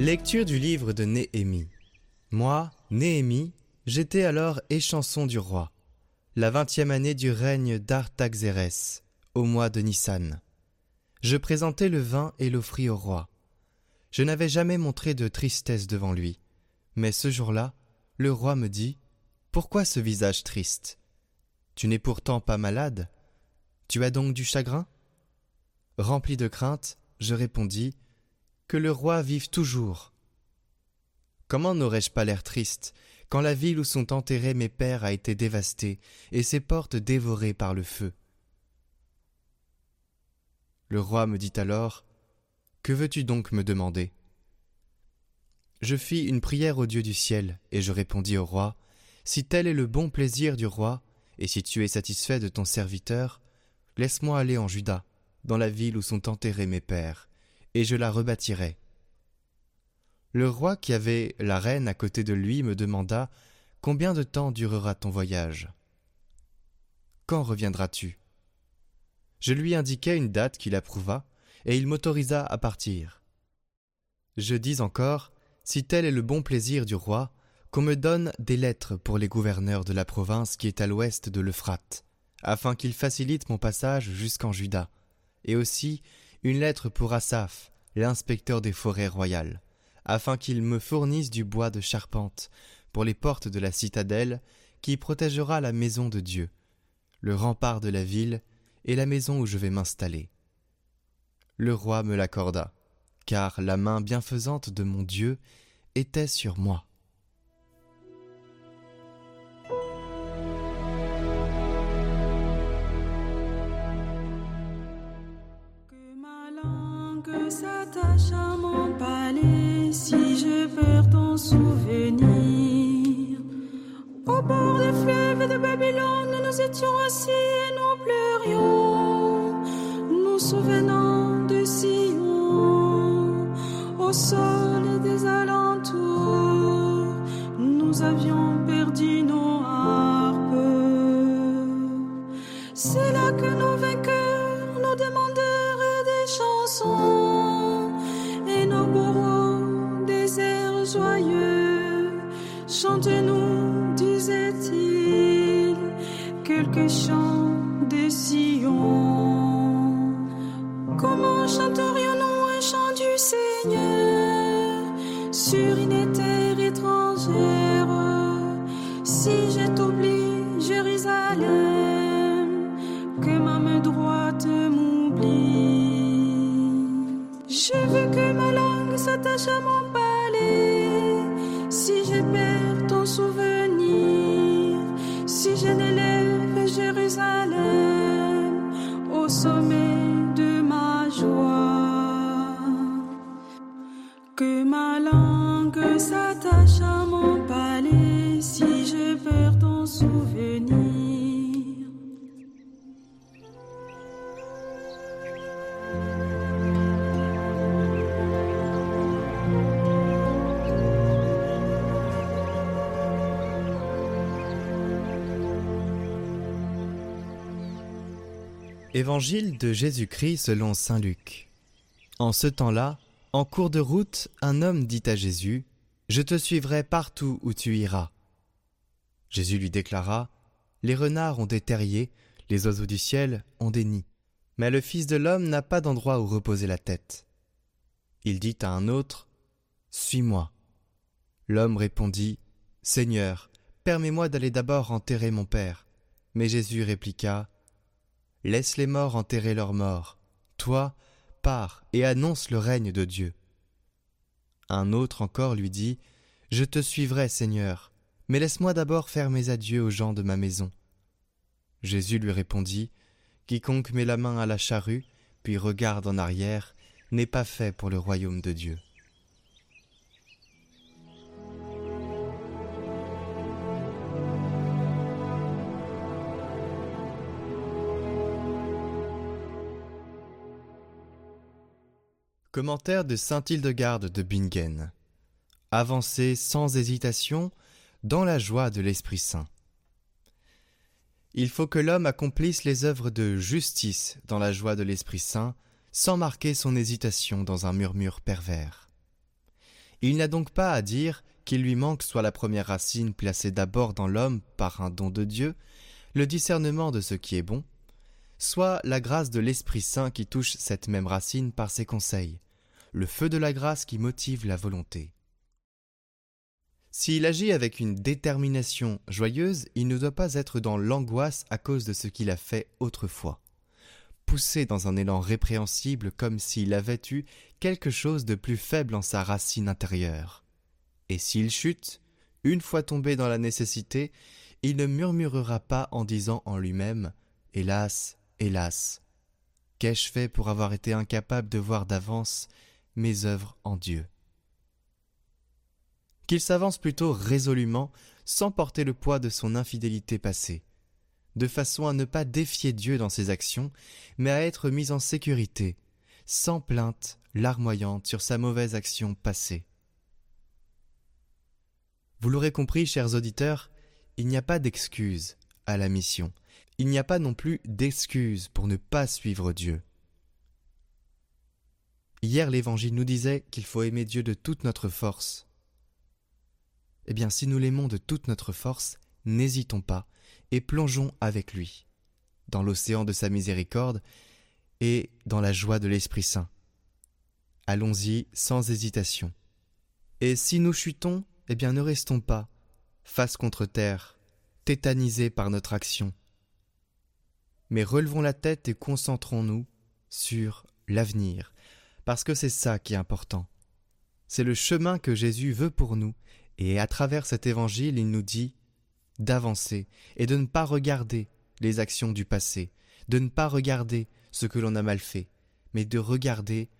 Lecture du livre de Néhémie. Moi, Néhémie, j'étais alors échanson du roi, la vingtième année du règne d'Artaxérès, au mois de Nissan. Je présentai le vin et l'offris au roi. Je n'avais jamais montré de tristesse devant lui, mais ce jour-là, le roi me dit Pourquoi ce visage triste? Tu n'es pourtant pas malade Tu as donc du chagrin? Rempli de crainte, je répondis que le roi vive toujours. Comment n'aurais-je pas l'air triste quand la ville où sont enterrés mes pères a été dévastée et ses portes dévorées par le feu? Le roi me dit alors Que veux-tu donc me demander? Je fis une prière au Dieu du ciel, et je répondis au roi Si tel est le bon plaisir du roi, et si tu es satisfait de ton serviteur, laisse-moi aller en Juda, dans la ville où sont enterrés mes pères, et je la rebâtirai. Le roi qui avait la reine à côté de lui me demanda Combien de temps durera ton voyage? Quand reviendras-tu? Je lui indiquai une date qu'il approuva, et il m'autorisa à partir. Je dis encore Si tel est le bon plaisir du roi, qu'on me donne des lettres pour les gouverneurs de la province qui est à l'ouest de l'Euphrate, afin qu'ils facilitent mon passage jusqu'en Juda, et aussi une lettre pour Asaph, l'inspecteur des forêts royales, afin qu'il me fournisse du bois de charpente pour les portes de la citadelle qui protégera la maison de Dieu, le rempart de la ville et la maison où je vais m'installer. Le roi me l'accorda, car la main bienfaisante de mon Dieu était sur moi. Nous étions assis et nous pleurions, nous souvenant de Sion, au sol des alentours, nous avions perdu nos harpes. C'est là que nos vainqueurs nous demandèrent des chansons. Quelques chants de Sion. Comment chanterions-nous un chant du Seigneur sur une terre étrangère? Si je t'oublie, Jérusalem, que ma main droite m'oublie? Je veux que ma langue s'attache à mon que ma langue s'attache à mon palais, si je perds ton souvenir. Évangile de Jésus-Christ selon Saint Luc. En ce temps-là, en cours de route, un homme dit à Jésus, Je te suivrai partout où tu iras. Jésus lui déclara, Les renards ont des terriers, les oiseaux du ciel ont des nids, mais le Fils de l'homme n'a pas d'endroit où reposer la tête. Il dit à un autre, Suis-moi. L'homme répondit, Seigneur, permets-moi d'aller d'abord enterrer mon Père. Mais Jésus répliqua, Laisse les morts enterrer leurs morts. Toi, pars et annonce le règne de Dieu. Un autre encore lui dit, Je te suivrai, Seigneur, mais laisse-moi d'abord faire mes adieux aux gens de ma maison. Jésus lui répondit, Quiconque met la main à la charrue, puis regarde en arrière, n'est pas fait pour le royaume de Dieu. Commentaire de saint Hildegarde de Bingen. Avancez sans hésitation dans la joie de l'Esprit Saint. Il faut que l'homme accomplisse les œuvres de justice dans la joie de l'Esprit Saint, sans marquer son hésitation dans un murmure pervers. Il n'a donc pas à dire qu'il lui manque soit la première racine placée d'abord dans l'homme par un don de Dieu, le discernement de ce qui est bon, soit la grâce de l'Esprit Saint qui touche cette même racine par ses conseils, le feu de la grâce qui motive la volonté. S'il agit avec une détermination joyeuse, il ne doit pas être dans l'angoisse à cause de ce qu'il a fait autrefois. Poussé dans un élan répréhensible comme s'il avait eu quelque chose de plus faible en sa racine intérieure. Et s'il chute, une fois tombé dans la nécessité, il ne murmurera pas en disant en lui-même Hélas, hélas, qu'ai-je fait pour avoir été incapable de voir d'avance mes œuvres en Dieu? Qu'il s'avance plutôt résolument, sans porter le poids de son infidélité passée, de façon à ne pas défier Dieu dans ses actions, mais à être mis en sécurité, sans plainte larmoyante sur sa mauvaise action passée. Vous l'aurez compris, chers auditeurs, il n'y a pas d'excuse à la mission. Il n'y a pas non plus d'excuse pour ne pas suivre Dieu. Hier, l'Évangile nous disait qu'il faut aimer Dieu de toute notre force. Eh bien, si nous l'aimons de toute notre force, n'hésitons pas et plongeons avec lui, dans l'océan de sa miséricorde et dans la joie de l'Esprit Saint. Allons-y sans hésitation. Et si nous chutons, eh bien ne restons pas, face contre terre, tétanisés par notre action. Mais relevons la tête et concentrons-nous sur l'avenir, parce que c'est ça qui est important. C'est le chemin que Jésus veut pour nous, et à travers cet évangile, il nous dit d'avancer et de ne pas regarder les actions du passé, de ne pas regarder ce que l'on a mal fait, mais de regarder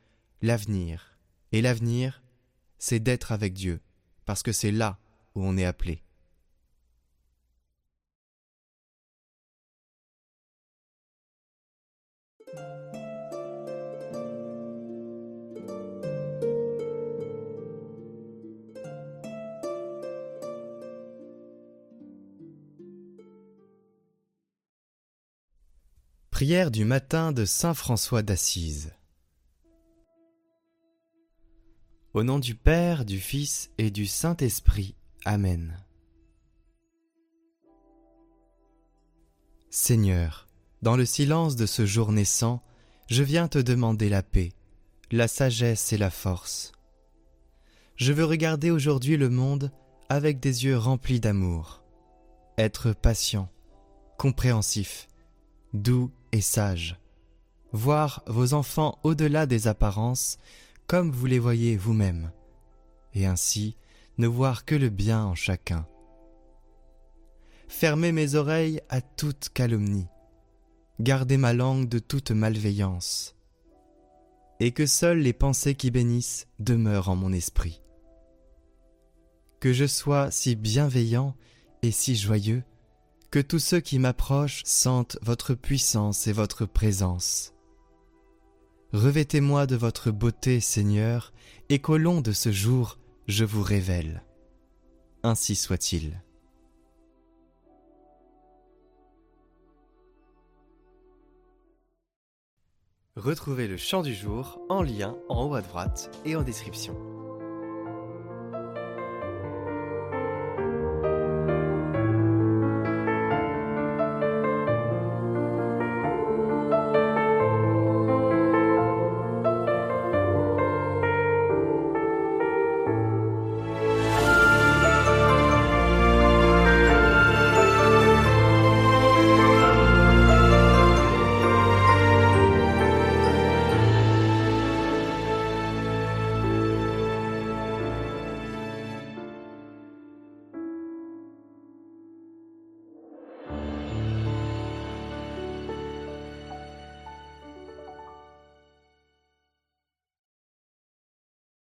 l'avenir. Et l'avenir, c'est d'être avec Dieu, parce que c'est là où on est appelé. Prière du matin de Saint François d'Assise. Au nom du Père, du Fils et du Saint-Esprit. Amen. Seigneur, dans le silence de ce jour naissant, je viens te demander la paix, la sagesse et la force. Je veux regarder aujourd'hui le monde avec des yeux remplis d'amour, être patient, compréhensif, doux et sage, voir vos enfants au-delà des apparences comme vous les voyez vous-même, et ainsi ne voir que le bien en chacun. Fermez mes oreilles à toute calomnie, gardez ma langue de toute malveillance, et que seules les pensées qui bénissent demeurent en mon esprit. Que je sois si bienveillant et si joyeux, que tous ceux qui m'approchent sentent votre puissance et votre présence. Revêtez-moi de votre beauté, Seigneur, et qu'au long de ce jour je vous révèle. Ainsi soit-il. Retrouvez le chant du jour en lien en haut à droite et en description.